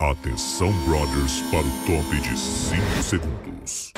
Atenção, brothers, para o top de 5 segundos.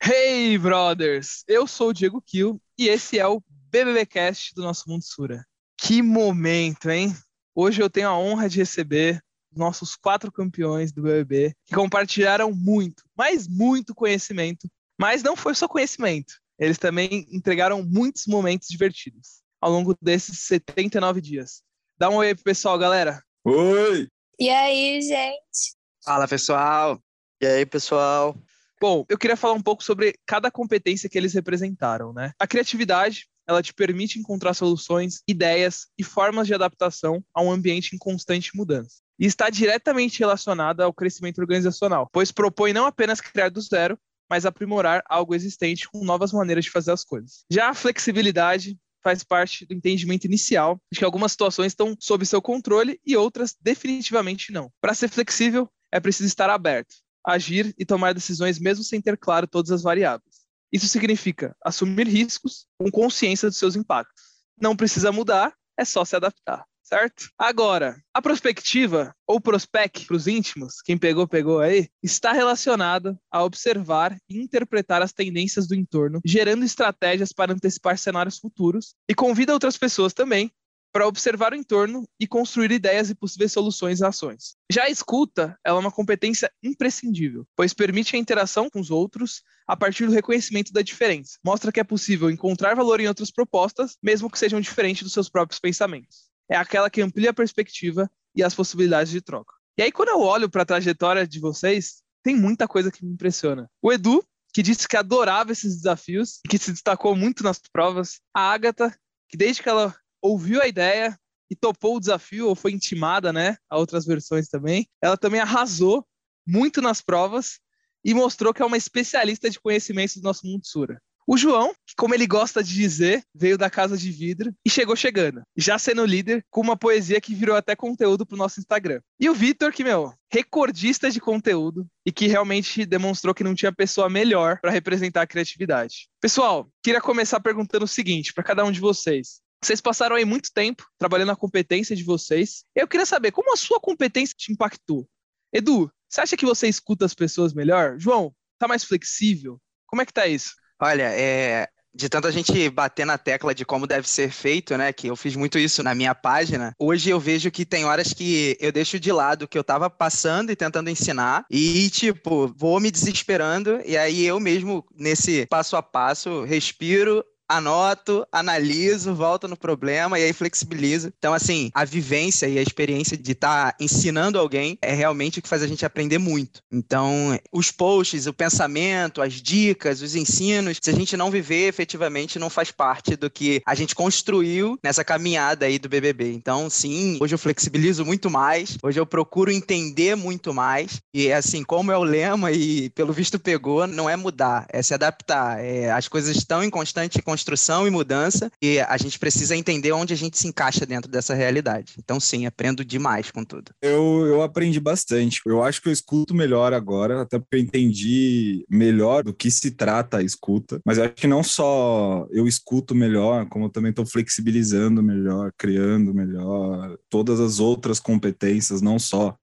Hey, brothers! Eu sou o Diego Kill e esse é o BBBcast do nosso Mundo Sura. Que momento, hein? Hoje eu tenho a honra de receber nossos quatro campeões do BBB que compartilharam muito, mas muito conhecimento. Mas não foi só conhecimento, eles também entregaram muitos momentos divertidos ao longo desses 79 dias. Dá um oi aí pro pessoal, galera. Oi! E aí, gente? Fala, pessoal. E aí, pessoal? Bom, eu queria falar um pouco sobre cada competência que eles representaram, né? A criatividade, ela te permite encontrar soluções, ideias e formas de adaptação a um ambiente em constante mudança. E está diretamente relacionada ao crescimento organizacional, pois propõe não apenas criar do zero, mas aprimorar algo existente com novas maneiras de fazer as coisas. Já a flexibilidade faz parte do entendimento inicial de que algumas situações estão sob seu controle e outras definitivamente não. Para ser flexível, é preciso estar aberto, agir e tomar decisões mesmo sem ter claro todas as variáveis. Isso significa assumir riscos com consciência dos seus impactos. Não precisa mudar, é só se adaptar, certo? Agora, a prospectiva, ou prospect para os íntimos, quem pegou, pegou aí, está relacionada a observar e interpretar as tendências do entorno, gerando estratégias para antecipar cenários futuros, e convida outras pessoas também para observar o entorno e construir ideias e possíveis soluções e ações. Já a escuta é uma competência imprescindível, pois permite a interação com os outros a partir do reconhecimento da diferença. Mostra que é possível encontrar valor em outras propostas, mesmo que sejam diferentes dos seus próprios pensamentos. É aquela que amplia a perspectiva e as possibilidades de troca. E aí, quando eu olho para a trajetória de vocês, tem muita coisa que me impressiona. O Edu, que disse que adorava esses desafios, que se destacou muito nas provas. A Agatha, que desde que ela ouviu a ideia e topou o desafio, ou foi intimada, né, a outras versões também. Ela também arrasou muito nas provas e mostrou que é uma especialista de conhecimentos do nosso mundo Sura. O João, como ele gosta de dizer, veio da casa de vidro e chegou chegando, já sendo líder com uma poesia que virou até conteúdo para o nosso Instagram. E o Vitor, que, meu, recordista de conteúdo e que realmente demonstrou que não tinha pessoa melhor para representar a criatividade. Pessoal, queria começar perguntando o seguinte para cada um de vocês. Vocês passaram aí muito tempo trabalhando a competência de vocês. Eu queria saber como a sua competência te impactou. Edu, você acha que você escuta as pessoas melhor? João, tá mais flexível? Como é que tá isso? Olha, é, de tanto a gente bater na tecla de como deve ser feito, né? Que eu fiz muito isso na minha página. Hoje eu vejo que tem horas que eu deixo de lado o que eu tava passando e tentando ensinar e, tipo, vou me desesperando e aí eu mesmo, nesse passo a passo, respiro, anoto, analiso, volto no problema e aí flexibilizo. Então, assim, a vivência e a experiência de estar tá ensinando alguém é realmente o que faz a gente aprender muito. Então, os posts, o pensamento, as dicas, os ensinos, se a gente não viver efetivamente, não faz parte do que a gente construiu nessa caminhada aí do BBB. Então, sim, hoje eu flexibilizo muito mais, hoje eu procuro entender muito mais. E, assim, como é o lema e pelo visto pegou, não é mudar, é se adaptar. É, as coisas estão em constante construção e mudança, e a gente precisa entender onde a gente se encaixa dentro dessa realidade. Então, sim, aprendo demais com tudo. Eu, eu aprendi bastante. Eu acho que eu escuto melhor agora, até porque eu entendi melhor do que se trata a escuta. Mas eu acho que não só eu escuto melhor, como eu também estou flexibilizando melhor, criando melhor, todas as outras competências, não só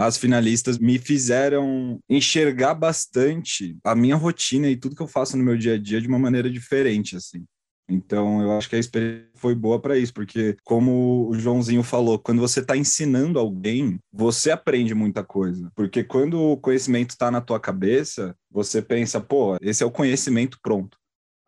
as finalistas me fizeram enxergar bastante a minha rotina e tudo que eu faço no meu dia a dia de uma maneira diferente, assim. Então, eu acho que a experiência foi boa para isso, porque, como o Joãozinho falou, quando você está ensinando alguém, você aprende muita coisa. Porque quando o conhecimento está na tua cabeça, você pensa, pô, esse é o conhecimento pronto.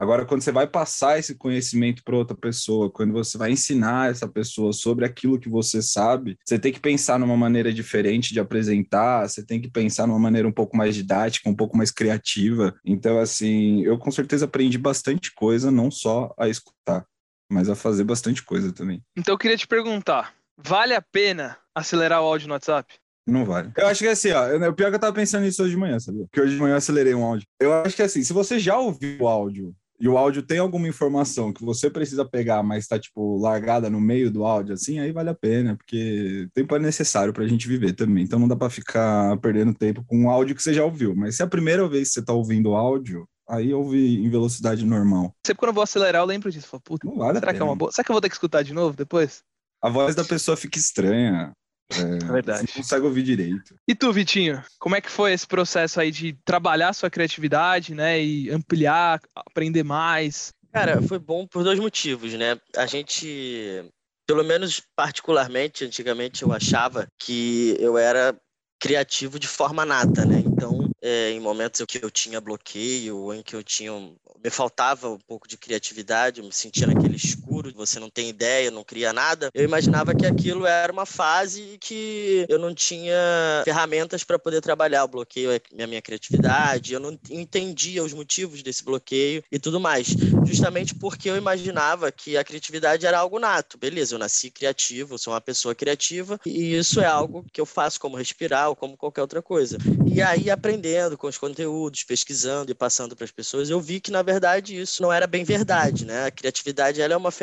Agora, quando você vai passar esse conhecimento para outra pessoa, quando você vai ensinar essa pessoa sobre aquilo que você sabe, você tem que pensar numa maneira diferente de apresentar, você tem que pensar numa maneira um pouco mais didática, um pouco mais criativa. Então, assim, eu com certeza aprendi bastante coisa, não só a escutar, mas a fazer bastante coisa também. Então, eu queria te perguntar: vale a pena acelerar o áudio no WhatsApp? Não vale. Eu acho que assim, ó, o pior é que eu tava pensando nisso hoje de manhã, sabe? Porque hoje de manhã eu acelerei um áudio. Eu acho que assim, se você já ouviu o áudio e o áudio tem alguma informação que você precisa pegar, mas está tipo largada no meio do áudio, assim, aí vale a pena, porque tempo é necessário para a gente viver também. Então não dá para ficar perdendo tempo com um áudio que você já ouviu. Mas se é a primeira vez que você está ouvindo áudio, aí ouve em velocidade normal. Sempre quando eu vou acelerar, eu lembro disso. Falo, Puta, Não vale será que é uma boa? Será que eu vou ter que escutar de novo depois? A voz da pessoa fica estranha. É, É verdade. Você não consegue ouvir direito. E tu, Vitinho, como é que foi esse processo aí de trabalhar sua criatividade, né? E ampliar, aprender mais? Cara, foi bom por dois motivos, né? A gente, pelo menos particularmente, antigamente eu achava que eu era criativo de forma nata, né? Então, é, em momentos em que eu tinha bloqueio, ou em que eu tinha um- me faltava um pouco de criatividade, eu me sentia naquele escuro, você não tem ideia, não cria nada. Eu imaginava que aquilo era uma fase e que eu não tinha ferramentas para poder trabalhar o bloqueio, a minha criatividade, eu não entendia os motivos desse bloqueio e tudo mais justamente porque eu imaginava que a criatividade era algo nato. Beleza, eu nasci criativo, sou uma pessoa criativa, e isso é algo que eu faço como respirar ou como qualquer outra coisa. E aí, aprendendo com os conteúdos, pesquisando e passando para as pessoas, eu vi que, na verdade, isso não era bem verdade, né? A criatividade ela é uma ferramenta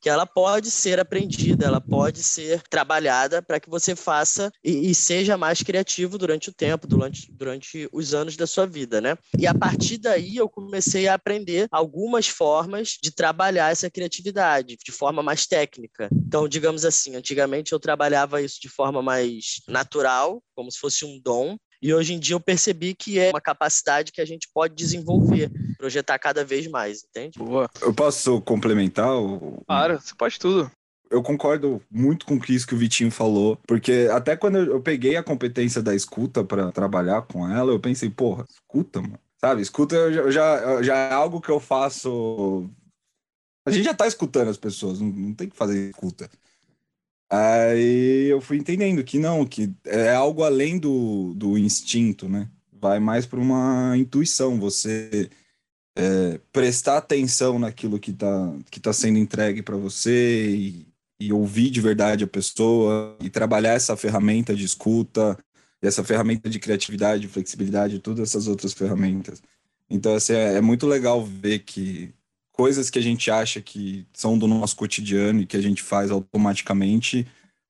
que ela pode ser aprendida, ela pode ser trabalhada para que você faça e, e seja mais criativo durante o tempo, durante, durante os anos da sua vida, né? E a partir daí eu comecei a aprender algumas formas de trabalhar essa criatividade de forma mais técnica. Então, digamos assim, antigamente eu trabalhava isso de forma mais natural, como se fosse um dom, e hoje em dia eu percebi que é uma capacidade que a gente pode desenvolver, projetar cada vez mais, entende? Boa. Eu posso complementar? o- Claro, você pode tudo. eu concordo muito com isso que o Vitinho falou, porque até quando eu peguei a competência da escuta para trabalhar com ela, eu pensei, porra, escuta, mano. Sabe, escuta eu já, eu já, eu já é algo que eu faço. A gente já tá escutando as pessoas, não, não tem que fazer escuta. Aí eu fui entendendo que não, que é algo além do, do instinto, né? Vai mais para uma intuição, você é, prestar atenção naquilo que está que tá sendo entregue para você e, e ouvir de verdade a pessoa e trabalhar essa ferramenta de escuta, essa ferramenta de criatividade, de flexibilidade todas essas outras ferramentas. Então, assim, é, é muito legal ver que coisas que a gente acha que são do nosso cotidiano e que a gente faz automaticamente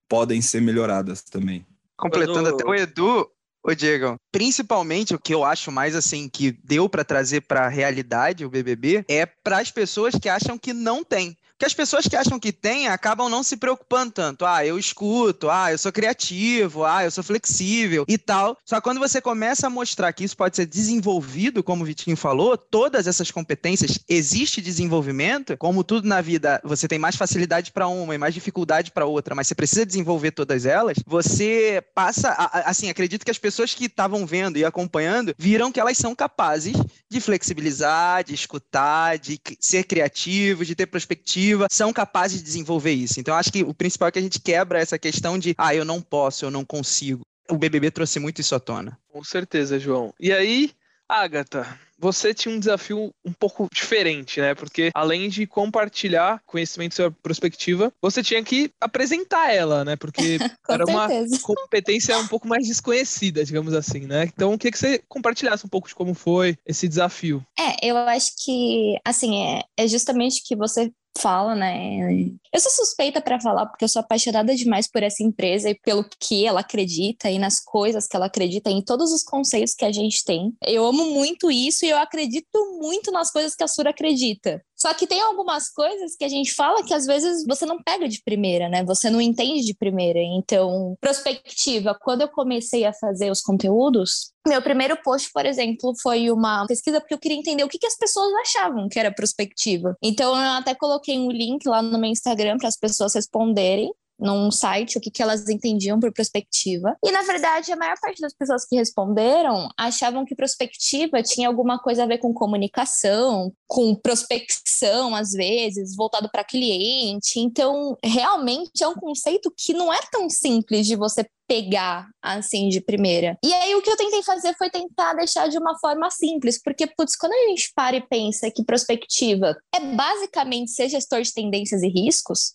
podem ser melhoradas também. Completando até o Edu, ô Diego, principalmente o que eu acho mais assim que deu pra trazer pra realidade o BBB é para as pessoas que acham que não tem. Porque as pessoas que acham que tem acabam não se preocupando tanto. Ah, eu escuto, ah, eu sou criativo, ah, eu sou flexível e tal. Só que quando você começa a mostrar que isso pode ser desenvolvido, como o Vitinho falou, todas essas competências, existe desenvolvimento, como tudo na vida, você tem mais facilidade para uma e mais dificuldade para outra, mas você precisa desenvolver todas elas, você passa, a- assim, acredito que as pessoas que estavam vendo e acompanhando viram que elas são capazes de flexibilizar, de escutar, de ser criativos, de ter perspectiva, são capazes de desenvolver isso. Então, acho que o principal é que a gente quebra essa questão de, ah, eu não posso, eu não consigo. O BBB trouxe muito isso à tona. Com certeza, João. E aí, Agatha, você tinha um desafio um pouco diferente, né? Porque além de compartilhar conhecimento sobre a perspectiva, você tinha que apresentar ela, né? Porque era uma certeza. competência um pouco mais desconhecida, digamos assim, né? Então, eu queria que você compartilhasse um pouco de como foi esse desafio. É, eu acho que, assim, é, é justamente o que você fala, né? Eu sou suspeita para falar porque eu sou apaixonada demais por essa empresa e pelo que ela acredita e nas coisas que ela acredita, em todos os conceitos que a gente tem. Eu amo muito isso e eu acredito muito nas coisas que a Sura acredita. Só que tem algumas coisas que a gente fala que às vezes você não pega de primeira, né? Você não entende de primeira. Então, prospectiva, quando eu comecei a fazer os conteúdos, meu primeiro post, por exemplo, foi uma pesquisa porque eu queria entender o que, que as pessoas achavam que era prospectiva. Então, eu até coloquei um link lá no meu Instagram para as pessoas responderem num site o que, que elas entendiam por prospectiva. E, na verdade, a maior parte das pessoas que responderam achavam que prospectiva tinha alguma coisa a ver com comunicação, com prospecção, às vezes, voltado para cliente. Então, realmente é um conceito que não é tão simples de você pegar assim de primeira. E aí o que eu tentei fazer foi tentar deixar de uma forma simples, porque putz, quando a gente para e pensa que prospectiva é basicamente ser gestor de tendências e riscos,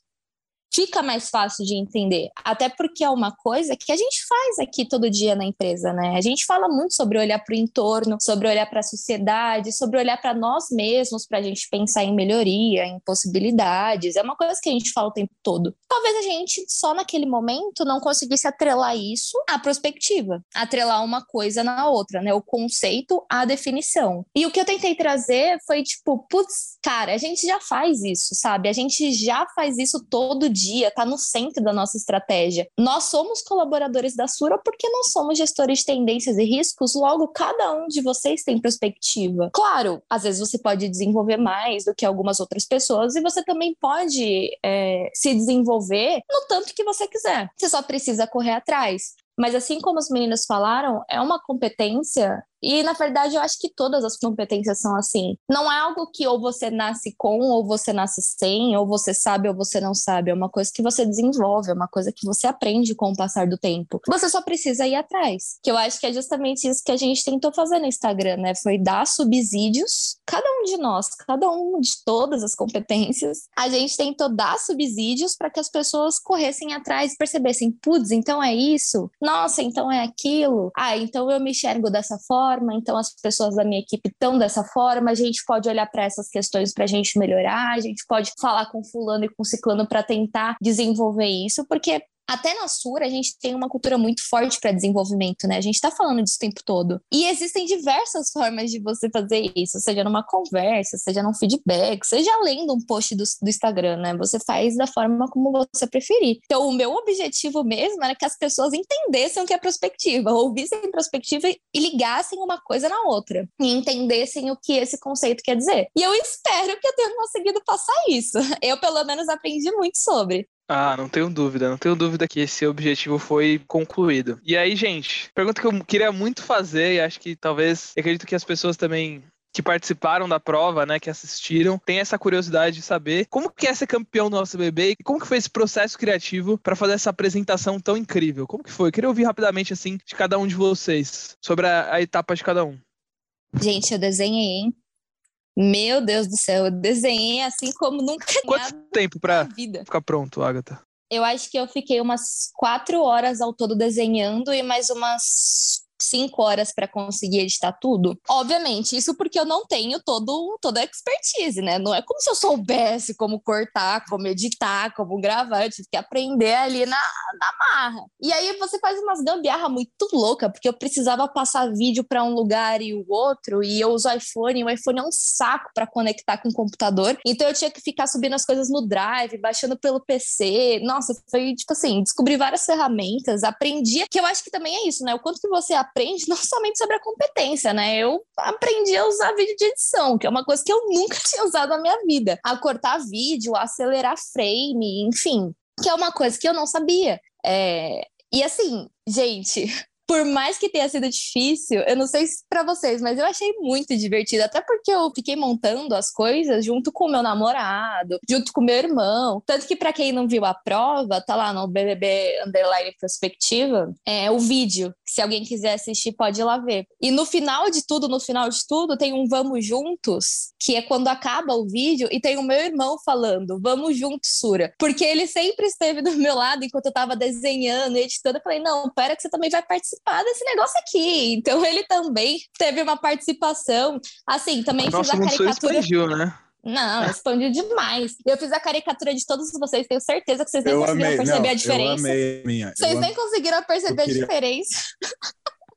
fica mais fácil de entender. Até porque é uma coisa que a gente faz aqui todo dia na empresa, né? A gente fala muito sobre olhar para o entorno, sobre olhar para a sociedade, sobre olhar para nós mesmos, para a gente pensar em melhoria, em possibilidades. É uma coisa que a gente fala o tempo todo. Talvez a gente só naquele momento não conseguisse atrelar isso à perspectiva, atrelar uma coisa na outra, né? O conceito à definição. E o que eu tentei trazer foi tipo, putz, cara, a gente já faz isso, sabe? A gente já faz isso todo dia, tá no centro da nossa estratégia. Nós somos colaboradores da Sura porque nós somos gestores de tendências e riscos, logo cada um de vocês tem perspectiva. Claro, às vezes você pode desenvolver mais do que algumas outras pessoas e você também pode é, se desenvolver no tanto que você quiser. Você só precisa correr atrás. Mas assim como os meninos falaram, é uma competência e, na verdade, eu acho que todas as competências são assim. Não é algo que ou você nasce com, ou você nasce sem, ou você sabe ou você não sabe. É uma coisa que você desenvolve, é uma coisa que você aprende com o passar do tempo. Você só precisa ir atrás. Que eu acho que é justamente isso que a gente tentou fazer no Instagram, né? Foi dar subsídios, cada um de nós, cada um de todas as competências, a gente tentou dar subsídios para que as pessoas corressem atrás e percebessem, putz, então é isso? Nossa, então é aquilo? Ah, então eu me enxergo dessa forma forma, então as pessoas da minha equipe estão dessa forma, a gente pode olhar para essas questões para a gente melhorar, a gente pode falar com fulano e com ciclano para tentar desenvolver isso, porque até na Sura, a gente tem uma cultura muito forte para desenvolvimento, né? A gente está falando disso o tempo todo. E existem diversas formas de você fazer isso, seja numa conversa, seja num feedback, seja lendo um post do, do Instagram, né? Você faz da forma como você preferir. Então, o meu objetivo mesmo era que as pessoas entendessem o que é prospectiva, ouvissem prospectiva e ligassem uma coisa na outra, e entendessem o que esse conceito quer dizer. E eu espero que eu tenha conseguido passar isso. Eu, pelo menos, aprendi muito sobre. Ah, não tenho dúvida, não tenho dúvida que esse objetivo foi concluído. E aí, gente, pergunta que eu queria muito fazer e acho que talvez, acredito que as pessoas também que participaram da prova, né, que assistiram, tem essa curiosidade de saber como que é ser campeão do nosso bebê e como que foi esse processo criativo para fazer essa apresentação tão incrível. Como que foi? Eu queria ouvir rapidamente assim de cada um de vocês sobre a, a etapa de cada um. Gente, eu desenhei, hein? Meu Deus do céu, eu desenhei assim como nunca Quanto tempo para ficar pronto, Agatha? Eu acho que eu fiquei umas quatro horas ao todo desenhando e mais umas cinco horas para conseguir editar tudo. Obviamente, isso porque eu não tenho todo, toda a expertise, né? Não é como se eu soubesse como cortar, como editar, como gravar. Eu tive que aprender ali na, na marra. E aí você faz umas gambiarra muito louca, porque eu precisava passar vídeo para um lugar e o outro, e eu uso iPhone, e o iPhone é um saco para conectar com o computador. Então eu tinha que ficar subindo as coisas no Drive, baixando pelo PC. Nossa, foi tipo assim, descobri várias ferramentas, aprendi, que eu acho que também é isso, né? O quanto que você aprende não somente sobre a competência, né? Eu aprendi a usar vídeo de edição, que é uma coisa que eu nunca tinha usado na minha vida. A cortar vídeo, a acelerar frame, enfim. Que é uma coisa que eu não sabia. É... E assim, gente, por mais que tenha sido difícil, eu não sei se para vocês, mas eu achei muito divertido, até porque eu fiquei montando as coisas junto com o meu namorado, junto com o meu irmão. Tanto que para quem não viu a prova, tá lá no BBB Underline Prospectiva, é o vídeo. Se alguém quiser assistir, pode ir lá ver. E no final de tudo, no final de tudo, tem um Vamos Juntos, que é quando acaba o vídeo e tem o meu irmão falando: Vamos juntos, Sura. Porque ele sempre esteve do meu lado enquanto eu tava desenhando, editando. Eu falei: Não, pera que você também vai participar desse negócio aqui. Então ele também teve uma participação. Assim, também Nossa, fiz a caricatura. Expandiu, né? Não, expandiu demais. Eu fiz a caricatura de todos vocês, tenho certeza que vocês nem eu conseguiram amei. perceber Não, a diferença. Eu amei minha. Vocês eu nem conseguiram perceber queria... a diferença.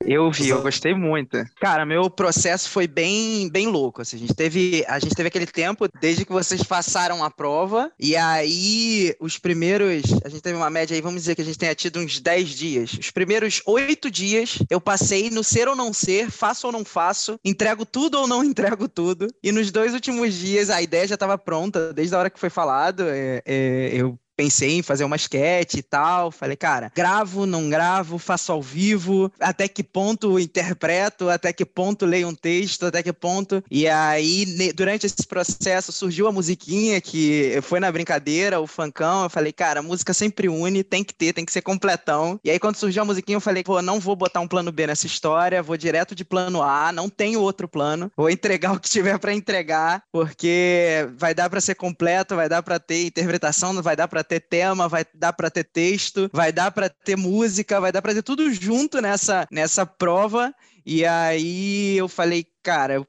Eu vi, eu gostei muito. Cara, meu processo foi bem, bem louco. Assim, a, gente teve, a gente teve aquele tempo desde que vocês passaram a prova, e aí os primeiros. A gente teve uma média aí, vamos dizer que a gente tenha tido uns 10 dias. Os primeiros oito dias eu passei no ser ou não ser, faço ou não faço, entrego tudo ou não entrego tudo. E nos dois últimos dias a ideia já estava pronta, desde a hora que foi falado. É, é, eu pensei em fazer uma sketch e tal. Falei, cara, gravo, não gravo, faço ao vivo, até que ponto interpreto, até que ponto leio um texto, até que ponto. E aí, durante esse processo, surgiu a musiquinha que foi na brincadeira, o funkão. Eu falei, cara, música sempre une, tem que ter, tem que ser completão. E aí, quando surgiu a musiquinha, eu falei, pô, não vou botar um plano B nessa história, vou direto de plano A, não tenho outro plano, vou entregar o que tiver para entregar, porque vai dar para ser completo, vai dar para ter interpretação, vai dar para ter tema, vai dar para ter texto, vai dar para ter música, vai dar para ter tudo junto nessa, nessa prova. E aí eu falei, cara, eu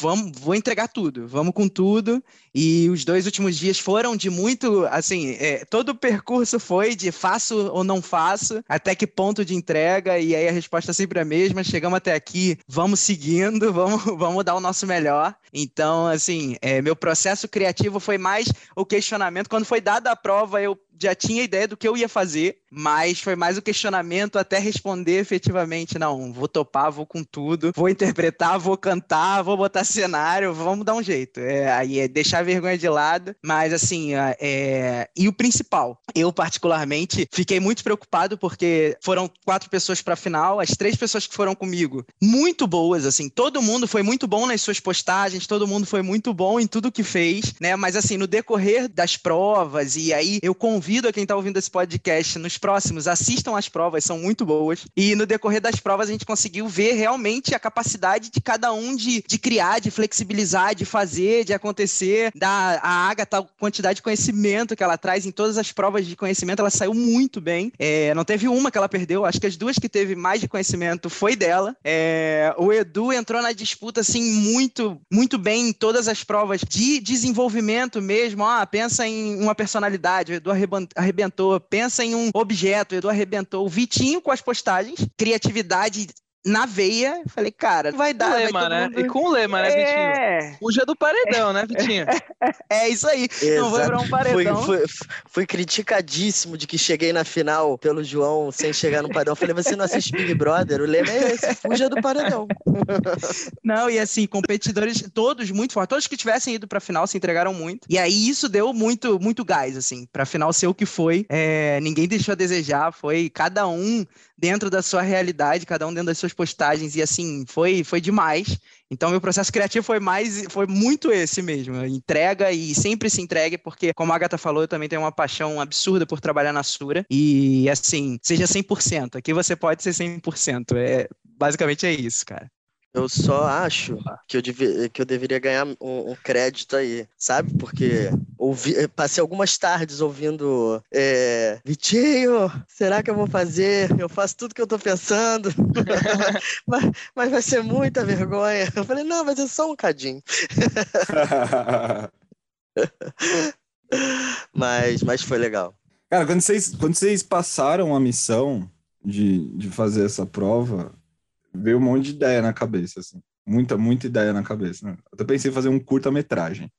vamos, vou entregar tudo, vamos com tudo. E os dois últimos dias foram de muito, assim, é, todo o percurso foi de faço ou não faço, até que ponto de entrega, e aí a resposta é sempre a mesma, chegamos até aqui, vamos seguindo, vamos, vamos dar o nosso melhor. Então, assim, é, meu processo criativo foi mais o questionamento. Quando foi dada a prova, eu já tinha ideia do que eu ia fazer, mas foi mais o questionamento até responder efetivamente, não, vou topar, vou com tudo, vou interpretar, vou cantar, vou botar cenário, vamos dar um jeito. É, aí é deixar a vergonha de lado, mas assim, é, e o principal, eu particularmente fiquei muito preocupado porque foram quatro pessoas para a final, as três pessoas que foram comigo, muito boas, assim, todo mundo foi muito bom nas suas postagens, todo mundo foi muito bom em tudo que fez, né, mas assim, no decorrer das provas, e aí eu convido convido a quem está ouvindo esse podcast nos próximos, assistam as provas, são muito boas. E no decorrer das provas a gente conseguiu ver realmente a capacidade de cada um de, de criar, de flexibilizar, de fazer, de acontecer. Da, a Agatha, a quantidade de conhecimento que ela traz em todas as provas de conhecimento, ela saiu muito bem. É, não teve uma que ela perdeu, acho que as duas que teve mais de conhecimento foi dela. É, o Edu entrou na disputa assim muito, muito bem em todas as provas de desenvolvimento mesmo. Ah, pensa em uma personalidade. O Edu arrebentou. Pensa em um objeto, Edu arrebentou. O Vitinho com as postagens, criatividade na veia. Falei, cara, vai dar. Com lema, né? Mundo... E com o lema, né, Vitinho? É. Fuja do paredão, né, Vitinho? É, isso aí. Exato. Não vou virar um paredão. Fui, fui, fui, criticadíssimo de que cheguei na final pelo João sem chegar no paredão. Falei, você não assiste Big Brother? O lema é esse, fuja do paredão. Não, e assim, competidores todos muito fortes. Todos que tivessem ido pra final se entregaram muito. E aí isso deu muito, muito gás, assim, pra final ser o que foi. É, ninguém deixou a desejar. Foi cada um dentro da sua realidade, cada um dentro das suas postagens, e assim, foi, foi demais. Então, meu processo criativo foi mais, foi muito esse mesmo, entrega e sempre se entregue, porque, como a Agatha falou, eu também tenho uma paixão absurda por trabalhar na Sura, e assim, seja 100%, aqui você pode ser 100%, é, basicamente é isso, cara. Eu só acho que eu, deve, que eu deveria ganhar um, um, crédito aí, sabe? Porque ouvi, eh, passei algumas tardes ouvindo é, Vitinho, será que eu vou fazer? Eu faço tudo que eu tô pensando, mas, mas vai ser muita vergonha. Eu falei, não, vai ser só um cadinho. mas, mas foi legal. Cara, quando vocês, quando vocês passaram a missão de, de fazer essa prova, veio um monte de ideia na cabeça, assim. Muita, muita ideia na cabeça. Né? Até pensei em fazer um curta-metragem.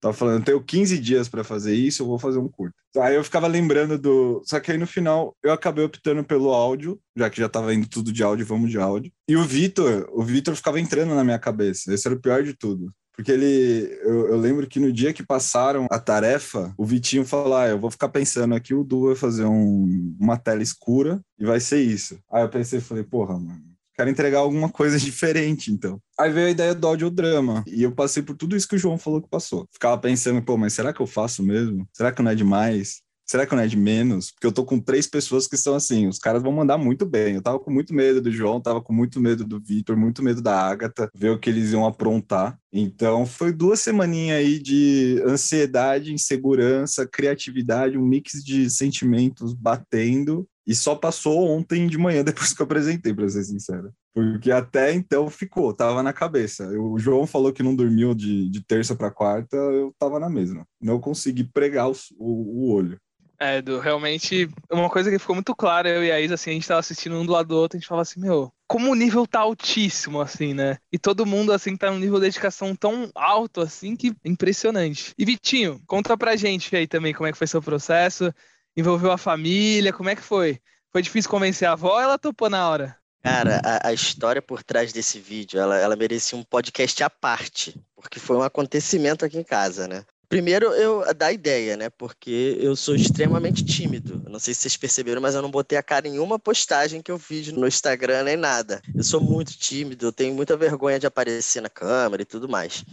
Tava falando, tenho 15 dias para fazer isso, eu vou fazer um curta. Aí eu ficava lembrando do. Só que aí no final eu acabei optando pelo áudio, já que já tava indo tudo de áudio, vamos de áudio. E o Vitor, o Vitor ficava entrando na minha cabeça. Esse era o pior de tudo. Porque ele, eu, eu, lembro que no dia que passaram a tarefa, o Vitinho falou: ah, eu vou ficar pensando aqui, o Du vai fazer um, uma tela escura e vai ser isso. Aí eu pensei, falei, porra, mano, quero entregar alguma coisa diferente, então. Aí veio a ideia do audiodrama. E eu passei por tudo isso que o João falou que passou. Ficava pensando, pô, mas será que eu faço mesmo? Será que não é demais? Será que não é de menos? Porque eu tô com três pessoas que são assim, os caras vão mandar muito bem. Eu tava com muito medo do João, tava com muito medo do Vitor, muito medo da Agatha, ver o que eles iam aprontar. Então foi duas semaninhas aí de ansiedade, insegurança, criatividade, um mix de sentimentos batendo e só passou ontem de manhã, depois que eu apresentei, para ser sincero. Porque até então ficou, tava na cabeça. Eu, o João falou que não dormiu de, de terça para quarta, eu tava na mesma. Não consegui pregar o, o, o olho. É, Edu, realmente, uma coisa que ficou muito clara, eu e a Isa, assim, a gente tava assistindo um do lado do outro, a gente falava assim, meu, como o nível tá altíssimo, assim, né? E todo mundo, assim, tá num nível de dedicação tão alto, assim, que impressionante. E Vitinho, conta pra gente aí também como é que foi seu processo, envolveu a família, como é que foi? Foi difícil convencer a avó ou ela topou na hora? Cara, a, a, história por trás desse vídeo, ela, ela merecia um podcast à parte, porque foi um acontecimento aqui em casa, né? Primeiro, eu da ideia, né? Porque eu sou extremamente tímido. não sei se vocês perceberam, mas eu não botei a cara em uma postagem que eu fiz no Instagram nem nada. Eu sou muito tímido, eu tenho muita vergonha de aparecer na câmera e tudo mais.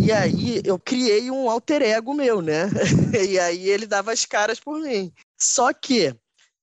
E aí eu criei um alter ego meu, né? e aí ele dava as caras por mim. Só que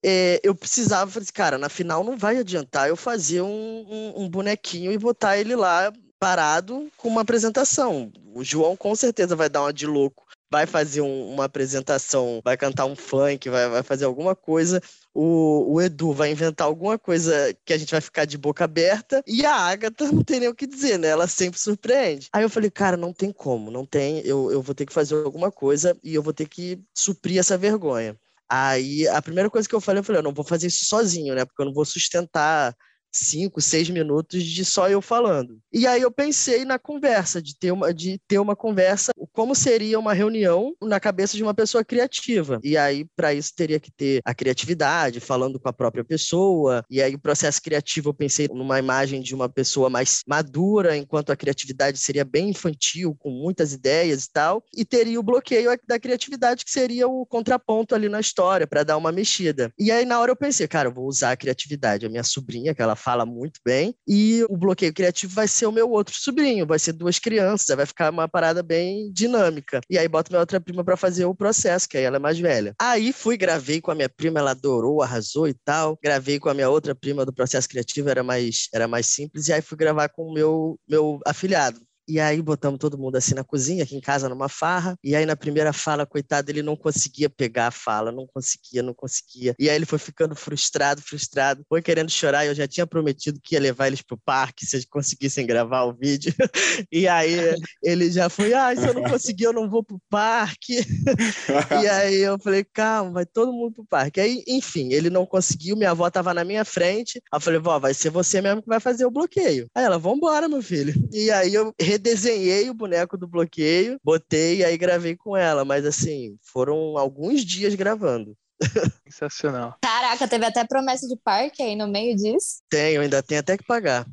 é, eu precisava, assim, cara, na final não vai adiantar eu fazer um, um, um bonequinho e botar ele lá parado com uma apresentação. O João com certeza vai dar uma de louco vai fazer um, uma apresentação, vai cantar um funk, vai, vai fazer alguma coisa, o, o, Edu vai inventar alguma coisa que a gente vai ficar de boca aberta e a Agatha não tem nem o que dizer, né? Ela sempre surpreende. Aí eu falei, cara, não tem como, não tem, eu, eu vou ter que fazer alguma coisa e eu vou ter que suprir essa vergonha. Aí a primeira coisa que eu falei, eu falei, eu não vou fazer isso sozinho, né? Porque eu não vou sustentar cinco, seis minutos de só eu falando. E aí eu pensei na conversa, de ter uma, de ter uma conversa, como seria uma reunião na cabeça de uma pessoa criativa. E aí, para isso, teria que ter a criatividade, falando com a própria pessoa. E aí, o processo criativo, eu pensei numa imagem de uma pessoa mais madura, enquanto a criatividade seria bem infantil, com muitas ideias e tal. E teria o bloqueio da criatividade, que seria o contraponto ali na história, para dar uma mexida. E aí, na hora, eu pensei, cara, eu vou usar a criatividade. A minha sobrinha, que ela fala muito bem, e o bloqueio criativo vai ser o meu outro sobrinho, vai ser duas crianças, vai ficar uma parada bem dinâmica. E aí boto minha outra prima para fazer o processo, que aí ela é mais velha. Aí fui, gravei com a minha prima, ela adorou, arrasou e tal. Gravei com a minha outra prima do processo criativo, era mais, era mais simples, e aí fui gravar com o meu, meu afilhado. E aí botamos todo mundo assim na cozinha, aqui em casa, numa farra. E aí na primeira fala, coitado, ele não conseguia pegar a fala, não conseguia, não conseguia. E aí ele foi ficando frustrado, frustrado, foi querendo chorar. Eu já tinha prometido que ia levar eles pro parque se eles conseguissem gravar o vídeo. e aí ele já foi, ah, se eu não conseguir, eu não vou pro parque. e aí eu falei, calma, vai todo mundo pro parque. Aí, enfim, ele não conseguiu, minha avó tava na minha frente. Aí eu falei, vó, vai ser você mesmo que vai fazer o bloqueio. Aí ela, vambora, meu filho. E aí eu redesenhei o boneco do bloqueio, botei e aí gravei com ela. Mas assim, foram alguns dias gravando. Sensacional. Caraca, teve até promessa de parque aí no meio disso? Tenho, ainda tenho até que pagar.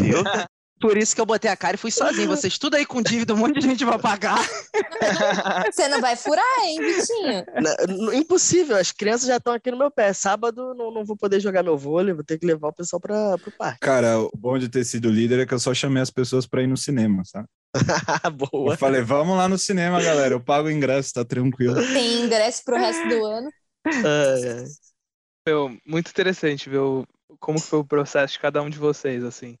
Viu? Por isso que eu botei a cara e fui sozinho. Vocês tudo aí com dívida, um monte de gente vai pagar. Você não vai furar, hein, Vitinho? Não, impossível, as crianças já estão aqui no meu pé. Sábado não, não vou poder jogar meu vôlei, vou ter que levar o pessoal para o parque. Cara, o bom de ter sido líder é que eu só chamei as pessoas para ir no cinema, sabe? Boa. Eu falei, vamos lá no cinema, galera. Eu pago o ingresso, tá tranquilo. Tem ingresso pro resto do ano. É, é. Meu, muito interessante ver o- como foi o processo de cada um de vocês, assim.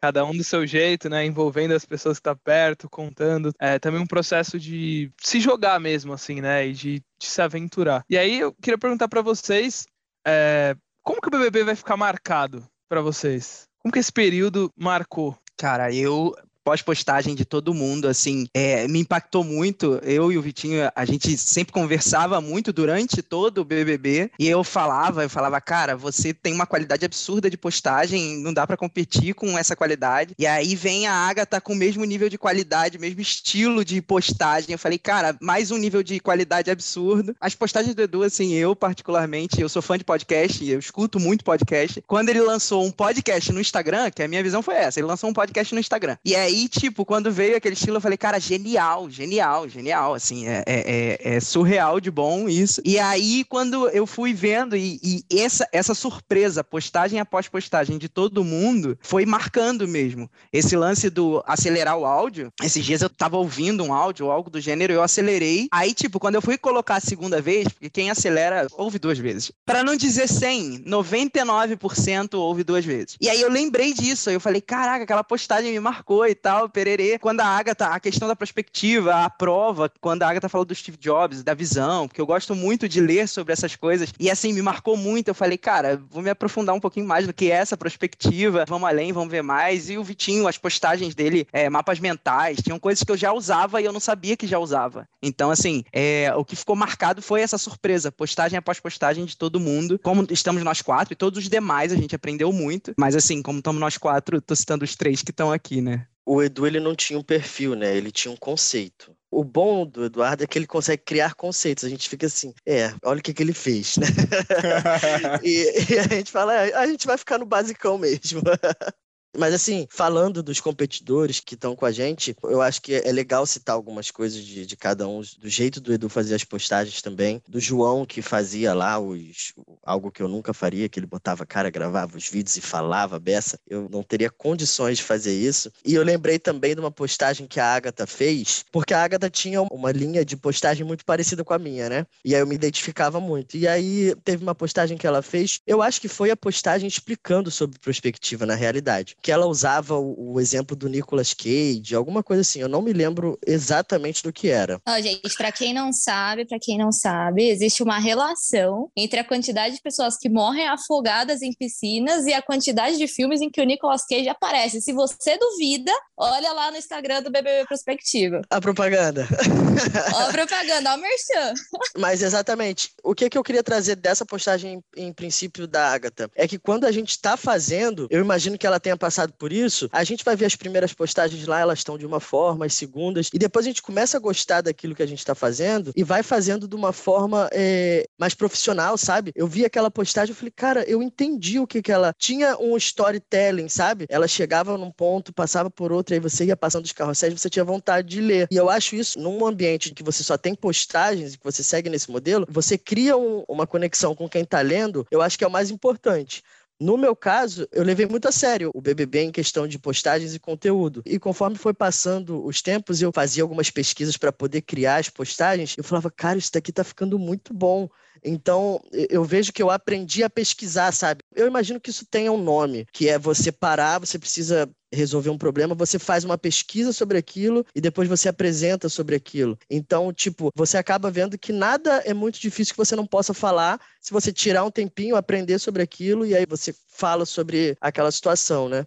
Cada um do seu jeito, né? Envolvendo as pessoas que estão perto, contando. É também um processo de se jogar mesmo, assim, né? E de, de se aventurar. E aí eu queria perguntar pra vocês, é, como que o BBB vai ficar marcado pra vocês? Como que esse período marcou? Cara, eu pós-postagem de todo mundo, assim, é, me impactou muito. Eu e o Vitinho, a gente sempre conversava muito durante todo o BBB e eu falava, eu falava, cara, você tem uma qualidade absurda de postagem, não dá pra competir com essa qualidade. E aí vem a Agatha com o mesmo nível de qualidade, mesmo estilo de postagem. Eu falei, cara, mais um nível de qualidade absurdo. As postagens do Edu, assim, eu particularmente, eu sou fã de podcast, eu escuto muito podcast. Quando ele lançou um podcast no Instagram, que a minha visão foi essa, ele lançou um podcast no Instagram. E aí, tipo, quando veio aquele estilo, eu falei, cara, genial, genial, genial, assim, é, é, é- é surreal de bom isso. E aí, quando eu fui vendo, e, e essa, essa surpresa, postagem após postagem de todo mundo, foi marcando mesmo. Esse lance do acelerar o áudio, esses dias eu tava ouvindo um áudio ou algo do gênero, eu acelerei. Aí, tipo, quando eu fui colocar a segunda vez, porque quem acelera, ouve duas vezes. Pra não dizer 100, 99% ouve duas vezes. E aí eu lembrei disso, aí eu falei, caraca, aquela postagem me marcou e tal, pererê. Quando a Agatha, a questão da perspectiva, a prova, quando a Agatha falou do Steve Jobs, da visão, porque eu gosto muito de ler sobre essas coisas, e assim, me marcou muito, eu falei, cara, vou me aprofundar um pouquinho mais no que é essa perspectiva, vamos além, vamos ver mais. E o Vitinho, as postagens dele, é, mapas mentais, tinham coisas que eu já usava e eu não sabia que já usava. Então, assim, é, o que ficou marcado foi essa surpresa, postagem após postagem de todo mundo. Como estamos nós quatro e todos os demais, a gente aprendeu muito. Mas, assim, como estamos nós quatro, tô citando os três que estão aqui, né? O Edu ele não tinha um perfil, né? Ele tinha um conceito. O bom do Eduardo é que ele consegue criar conceitos. A gente fica assim, é, olha o que, que ele fez, né? e, e a gente fala, "É, a gente vai ficar no basicão mesmo. Mas assim, falando dos competidores que estão com a gente, eu acho que é legal citar algumas coisas de, de cada um, do jeito do Edu fazer as postagens também, do João que fazia lá os algo que eu nunca faria, que ele botava cara, gravava os vídeos e falava beça. Eu não teria condições de fazer isso. E eu lembrei também de uma postagem que a Agatha fez, porque a Agatha tinha uma linha de postagem muito parecida com a minha, né? E aí eu me identificava muito. E aí teve uma postagem que ela fez, eu acho que foi a postagem explicando sobre perspectiva na realidade. Que ela usava o, o exemplo do Nicolas Cage, alguma coisa assim. Eu não me lembro exatamente do que era. Ó, gente, para quem não sabe, para quem não sabe, existe uma relação entre a quantidade de pessoas que morrem afogadas em piscinas e a quantidade de filmes em que o Nicolas Cage aparece. Se você duvida, olha lá no Instagram do BBB Prospectiva. A propaganda. Ó, a propaganda, ó, o merchan. Mas exatamente. O que, que eu queria trazer dessa postagem em, em princípio da Agatha é que quando a gente está fazendo, eu imagino que ela tenha passado por isso, a gente vai ver as primeiras postagens lá, elas estão de uma forma, as segundas, e depois a gente começa a gostar daquilo que a gente está fazendo e vai fazendo de uma forma é, mais profissional, sabe? Eu vi aquela postagem e falei, cara, eu entendi o que que ela tinha um storytelling, sabe? Ela chegava num ponto, passava por outro, aí você ia passando os carrosséis, você tinha vontade de ler. E eu acho isso num ambiente em que você só tem postagens e que você segue nesse modelo, você cria um, uma conexão com quem está lendo, eu acho que é o mais importante. No meu caso, eu levei muito a sério o BBB em questão de postagens e conteúdo. E conforme foi passando os tempos, eu fazia algumas pesquisas para poder criar as postagens. Eu falava, cara, isso daqui tá ficando muito bom. Então, eu vejo que eu aprendi a pesquisar, sabe? Eu imagino que isso tenha um nome, que é você parar, você precisa resolver um problema, você faz uma pesquisa sobre aquilo e depois você apresenta sobre aquilo. Então, tipo, você acaba vendo que nada é muito difícil que você não possa falar se você tirar um tempinho, aprender sobre aquilo e aí você fala sobre aquela situação, né?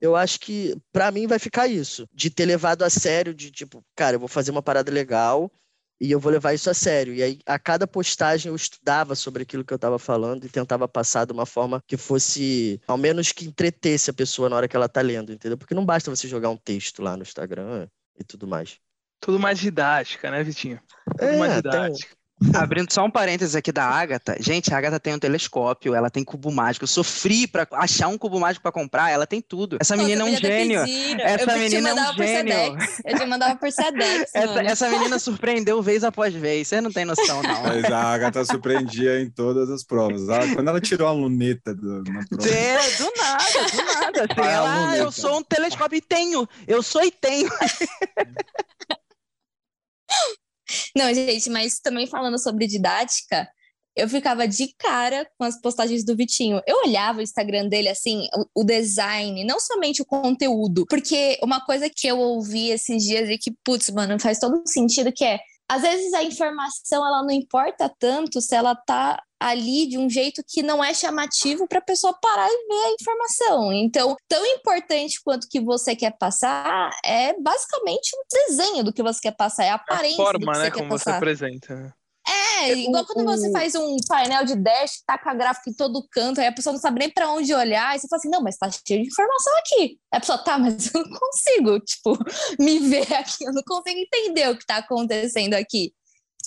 Eu acho que para mim vai ficar isso, de ter levado a sério, de tipo, cara, eu vou fazer uma parada legal, e eu vou levar isso a sério. E aí, a cada postagem, eu estudava sobre aquilo que eu estava falando e tentava passar de uma forma que fosse, ao menos que entretesse a pessoa na hora que ela está lendo, entendeu? Porque não basta você jogar um texto lá no Instagram e tudo mais. Tudo mais didática, né, Vitinho? Tudo É, mais tem- didática. Abrindo só um parênteses aqui da Agatha. Gente, a Agatha tem um telescópio, ela tem cubo mágico. Eu sofri pra achar um cubo mágico pra comprar, ela tem tudo. Essa menina é um gênio. Essa eu te menina é um mandava por gênio. Sedex. Eu te mandava por Sedex, Essa, essa menina surpreendeu vez após vez. Você não tem noção, não. Mas a Agatha surpreendia em todas as provas. Ah, Quando ela tirou a luneta do, na prova. É, do nada, do nada. Assim, Ah, ela, eu sou um telescópio e tenho. Eu sou e tenho. Não, gente, mas também falando sobre didática, eu ficava de cara com as postagens do Vitinho. Eu olhava o Instagram dele, assim, o, o design, não somente o conteúdo, porque uma coisa que eu ouvi esses dias e que, putz, mano, faz todo sentido, que é, às vezes a informação, ela não importa tanto se ela tá ali de um jeito que não é chamativo para a pessoa parar e ver a informação. Então, tão importante quanto que você quer passar é basicamente um desenho do que você quer passar, é a A aparência do forma, que né, você quer como você passar. apresenta. Né? É, igual quando você faz um painel de dash, taca gráfico em todo canto, aí a pessoa não sabe nem pra onde olhar, e você fala assim, não, mas tá cheio de informação aqui. Aí a pessoa, tá, mas eu não consigo, tipo, me ver aqui, eu não consigo entender o que tá acontecendo aqui.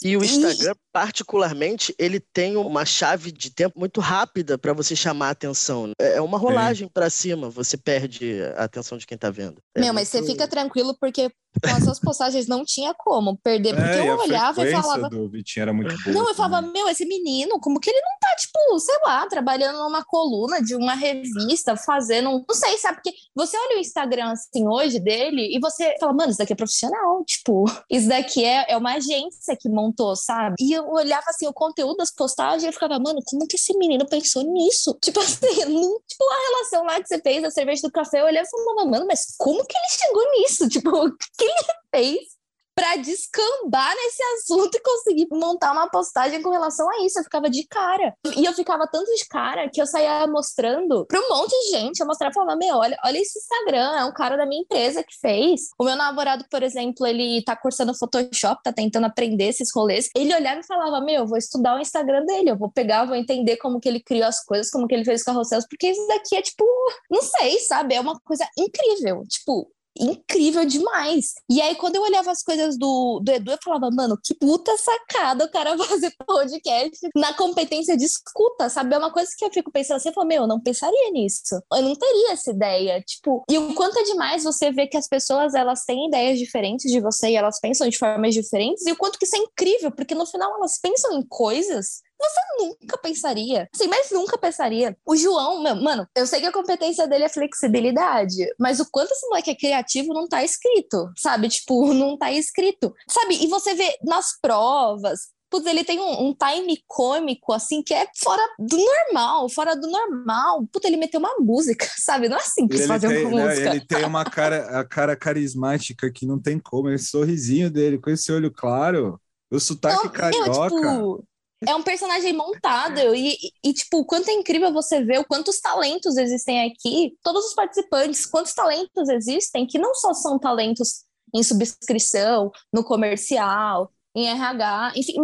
E o Instagram, particularmente, ele tem uma chave de tempo muito rápida para você chamar a atenção. né? É uma rolagem para cima, você perde a atenção de quem tá vendo. É Meu, mas você muito- fica tranquilo, porque com as suas postagens não tinha como perder, porque É, eu olhava e falava, do Vitinho era muito boa. Não, eu falava, meu, esse menino, como que ele não tá, tipo, sei lá, trabalhando numa coluna de uma revista, fazendo um. Não sei, sabe? Porque você olha o Instagram assim hoje dele e você fala, mano, isso daqui é profissional. Tipo, isso daqui é, é uma agência que montou, sabe? E eu olhava assim, o conteúdo das postagens e eu ficava, mano, como que esse menino pensou nisso? Tipo assim, não- tipo, a relação lá que você fez da cerveja do café, eu olhava e falava, mano, mas como que ele chegou nisso? Tipo, o que ele fez? Pra descambar nesse assunto e conseguir montar uma postagem com relação a isso. Eu ficava de cara. E eu ficava tanto de cara que eu saía mostrando pra um monte de gente. Eu mostrava e falava: Meu, olha, olha esse Instagram, é um cara da minha empresa que fez. O meu namorado, por exemplo, ele tá cursando Photoshop, tá tentando aprender esses rolês. Ele olhava e falava: Meu, eu vou estudar o Instagram dele, eu vou pegar, vou entender como que ele criou as coisas, como que ele fez os carrosséis, porque isso daqui é tipo, não sei, sabe? É uma coisa incrível. Tipo, incrível demais. E aí, quando eu olhava as coisas do, do Edu, eu falava, mano, que puta sacada o cara fazer podcast na competência de escuta, sabe? É uma coisa que eu fico pensando assim, eu falo, meu, eu não pensaria nisso. Eu não teria essa ideia. Tipo, e o quanto é demais você ver que as pessoas, elas têm ideias diferentes de você e elas pensam de formas diferentes, e o quanto que isso é incrível, porque no final elas pensam em coisas você nunca pensaria. Sim, mas nunca pensaria. O João, meu, mano, eu sei que a competência dele é flexibilidade, mas o quanto esse moleque é criativo não tá escrito, sabe? Tipo, não tá escrito. Sabe? E você vê nas provas, putz, ele tem um, um, time cômico, assim, que é fora do normal, fora do normal. Puta, ele meteu uma música, sabe? Não é assim que se faz uma né, música. Ele tem uma cara, a cara carismática que não tem como, esse sorrisinho dele, com esse olho claro, o sotaque não, carioca. Eu, tipo, é um personagem montado e, e, tipo, quanto é incrível você ver o quantos talentos existem aqui, todos os participantes, quantos talentos existem que não só são talentos em subscrição, no comercial, em RH, enfim,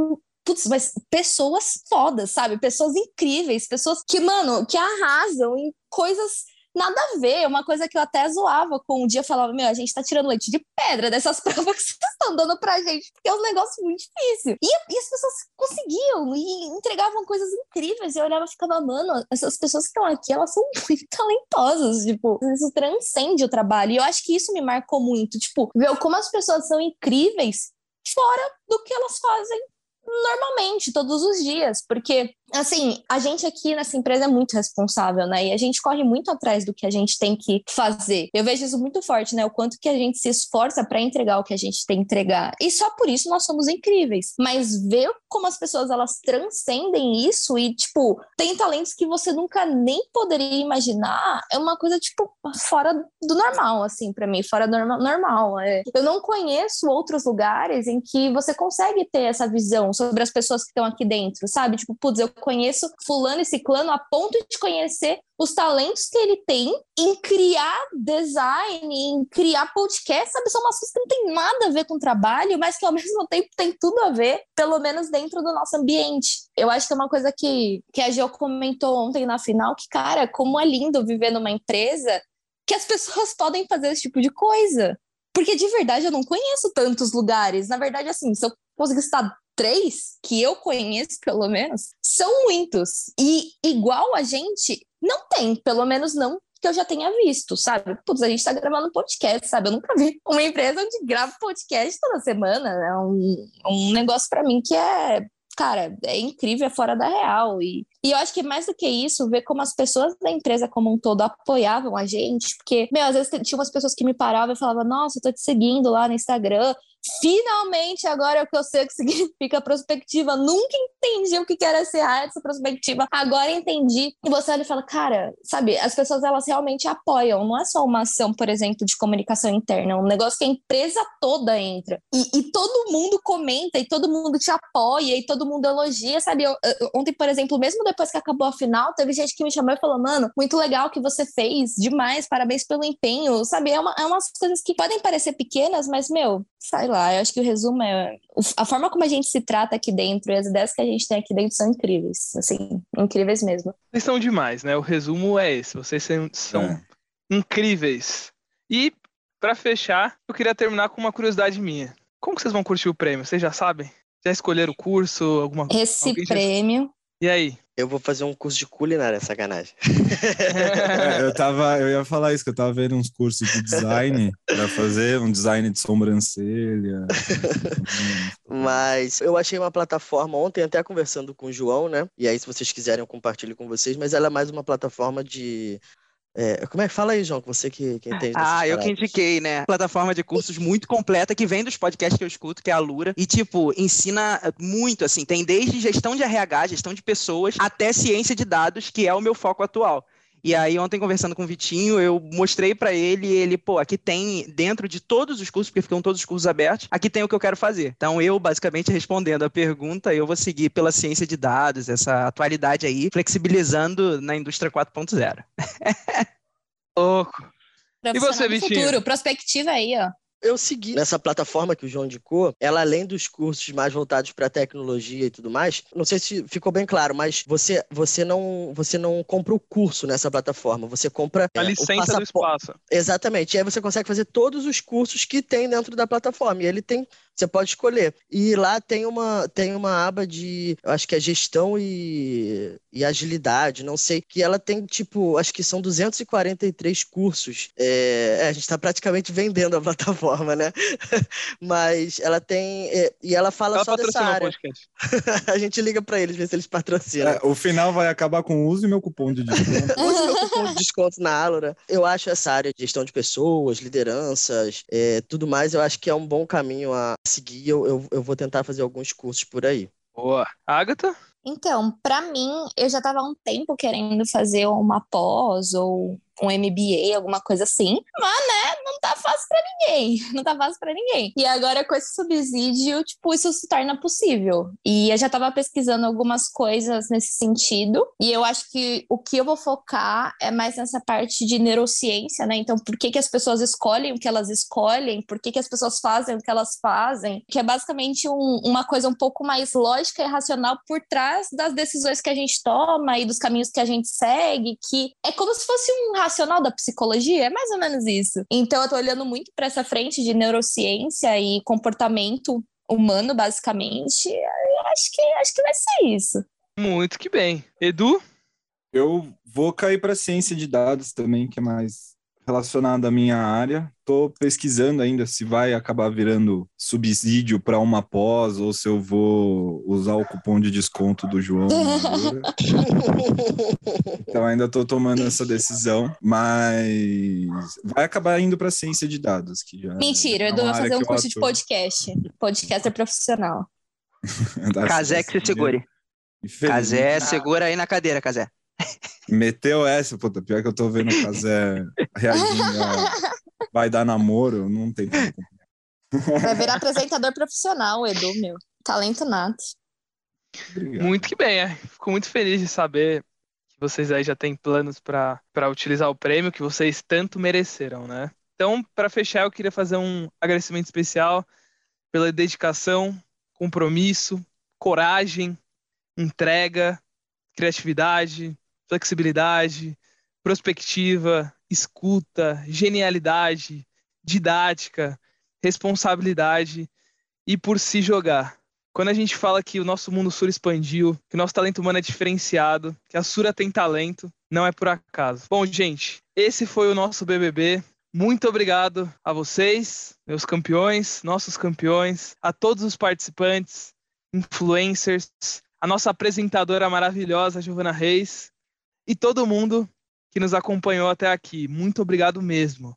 putz, mas pessoas fodas, sabe? Pessoas incríveis, pessoas que, mano, que arrasam em coisas nada a ver, uma coisa que eu até zoava com um dia, eu falava, meu, a gente tá tirando leite de pedra dessas provas que vocês estão dando pra gente, porque é um negócio muito difícil. E, e as pessoas conseguiam e entregavam coisas incríveis, e eu olhava e ficava, mano, essas pessoas que estão aqui, elas são muito talentosas, tipo, isso transcende o trabalho, e eu acho que isso me marcou muito, tipo, ver como as pessoas são incríveis fora do que elas fazem normalmente, todos os dias, porque assim, a gente aqui nessa empresa é muito responsável, né? E a gente corre muito atrás do que a gente tem que fazer. Eu vejo isso muito forte, né? O quanto que a gente se esforça para entregar o que a gente tem que entregar. E só por isso nós somos incríveis. Mas ver como as pessoas elas transcendem isso e tipo, tem talentos que você nunca nem poderia imaginar, é uma coisa tipo fora do normal, assim, para mim, fora do normal. É. Eu não conheço outros lugares em que você consegue ter essa visão sobre as pessoas que estão aqui dentro, sabe? Tipo, putz, eu conheço fulano e ciclano a ponto de conhecer os talentos que ele tem em criar design, em criar podcast, sabe? São umas coisas que não tem nada a ver com trabalho, mas que ao mesmo tempo tem tudo a ver, pelo menos dentro do nosso ambiente. Eu acho que é uma coisa que, que a Geo comentou ontem na final, que, cara, como é lindo viver numa empresa que as pessoas podem fazer esse tipo de coisa. Porque de verdade eu não conheço tantos lugares. Na verdade, assim, se eu conseguir estar três, que eu conheço pelo menos, são muitos. E igual a gente, não tem, pelo menos não que eu já tenha visto, sabe? Putz, a gente tá gravando podcast, sabe? Eu nunca vi uma empresa onde grava podcast toda semana. É um, um negócio para mim que é cara, é incrível, é fora da real. E, e eu acho que mais do que isso, ver como as pessoas da empresa como um todo apoiavam a gente, porque, meu, às vezes tinha umas pessoas que me paravam e falavam, nossa, eu tô te seguindo lá no Instagram, Finalmente, agora é o que eu sei o que significa prospectiva. Nunca entendi o que era ser essa prospectiva. Agora entendi. E você olha e fala, cara, sabe, as pessoas elas realmente apoiam. Não é só uma ação, por exemplo, de comunicação interna. É um negócio que a empresa toda entra. E, e todo mundo comenta, e todo mundo te apoia, e todo mundo elogia, sabe? Eu, eu, ontem, por exemplo, mesmo depois que acabou a final, teve gente que me chamou e falou, mano, muito legal que você fez, demais, parabéns pelo empenho, sabe? É, uma, é umas coisas que podem parecer pequenas, mas, meu, sai lá, eu acho que o resumo é a forma como a gente se trata aqui dentro e as ideias que a gente tem aqui dentro são incríveis, assim, incríveis mesmo. Vocês são demais, né? O resumo é esse, vocês são é. incríveis. E para fechar, eu queria terminar com uma curiosidade minha. Como que vocês vão curtir o prêmio? Vocês já sabem? Já escolheram o curso, alguma coisa? Esse prêmio. Já... E aí? Eu vou fazer um curso de culinária, sacanagem. É, eu tava, eu ia falar isso, que eu tava vendo uns cursos de design para fazer um design de sobrancelha. mas eu achei uma plataforma ontem, até conversando com o João, né? E aí, se vocês quiserem, eu compartilho com vocês, mas ela é mais uma plataforma de é, como é que fala aí, João? Você que, que entende. Ah, eu que indiquei, né? Plataforma de cursos muito completa que vem dos podcasts que eu escuto, que é a Lura. E, tipo, ensina muito, assim. Tem desde gestão de RH, gestão de pessoas, até ciência de dados, que é o meu foco atual. E aí, ontem, conversando com o Vitinho, eu mostrei para ele, ele, pô, aqui tem, dentro de todos os cursos, porque ficam todos os cursos abertos, aqui tem o que eu quero fazer. Então, eu, basicamente, respondendo a pergunta, eu vou seguir pela ciência de dados, essa atualidade aí, flexibilizando na indústria 4.0. Louco. E você, Vitinho? Futuro, prospectiva aí, ó eu segui nessa plataforma que o João indicou, ela além dos cursos mais voltados para tecnologia e tudo mais, não sei se ficou bem claro, mas você você não você não compra o curso nessa plataforma, você compra a é, licença do espaço. Exatamente. E aí você consegue fazer todos os cursos que tem dentro da plataforma. E ele tem você pode escolher. E lá tem uma, tem uma aba de, eu acho que é gestão e, e agilidade, não sei, que ela tem, tipo, acho que são 243 cursos. É, é, a gente está praticamente vendendo a plataforma, né? Mas ela tem, é, e ela fala ela só dessa área. a gente liga para eles, ver se eles patrocinam. É, o final vai acabar com use meu cupom de desconto. use meu cupom de desconto na Alura. Eu acho essa área de gestão de pessoas, lideranças, é, tudo mais, eu acho que é um bom caminho a seguir, eu, eu, eu vou tentar fazer alguns cursos por aí. Boa. Agatha? Então, para mim, eu já estava há um tempo querendo fazer uma pós ou um MBA, alguma coisa assim. Mas, né, não tá fácil para ninguém. Não tá fácil para ninguém. E agora, com esse subsídio, tipo, isso se torna possível. E eu já tava pesquisando algumas coisas nesse sentido. E eu acho que o que eu vou focar é mais nessa parte de neurociência, né? Então, por que, que as pessoas escolhem o que elas escolhem? Por que, que as pessoas fazem o que elas fazem? Que é basicamente um, uma coisa um pouco mais lógica e racional por trás das decisões que a gente toma e dos caminhos que a gente segue, que é como se fosse um racional da psicologia, é mais ou menos isso. Então, eu tô olhando muito para essa frente de neurociência e comportamento humano, basicamente. Eu acho que acho que vai ser isso. Muito que bem. Edu? Eu vou cair para ciência de dados também, que é mais relacionado à minha área. Estou pesquisando ainda se vai acabar virando subsídio para uma pós ou se eu vou usar o cupom de desconto do João. então ainda estou tomando essa decisão, mas vai acabar indo para ciência de dados. Que já Mentira, é Edu vai fazer um curso atuo. de podcast. Podcaster profissional. Casé que se segure. Casé, segura aí na cadeira, Casé. Meteu essa, puta, pior que eu tô vendo o Casé reagindo. a- Vai dar namoro, não tem como. Vai virar apresentador profissional, Edu, meu. Talento nato. Obrigado. Muito que bem, é. Fico muito feliz de saber que vocês aí já têm planos para utilizar o prêmio que vocês tanto mereceram, né? Então, para fechar, eu queria fazer um agradecimento especial pela dedicação, compromisso, coragem, entrega, criatividade, flexibilidade, prospectiva, escuta, genialidade, didática, responsabilidade e por se jogar. Quando a gente fala que o nosso mundo sur expandiu, que o nosso talento humano é diferenciado, que a Sura tem talento, não é por acaso. Bom, gente, esse foi o nosso BBB. Muito obrigado a vocês, meus campeões, nossos campeões, a todos os participantes, influencers, a nossa apresentadora maravilhosa, Giovana Reis, e todo mundo que nos acompanhou até aqui. Muito obrigado mesmo.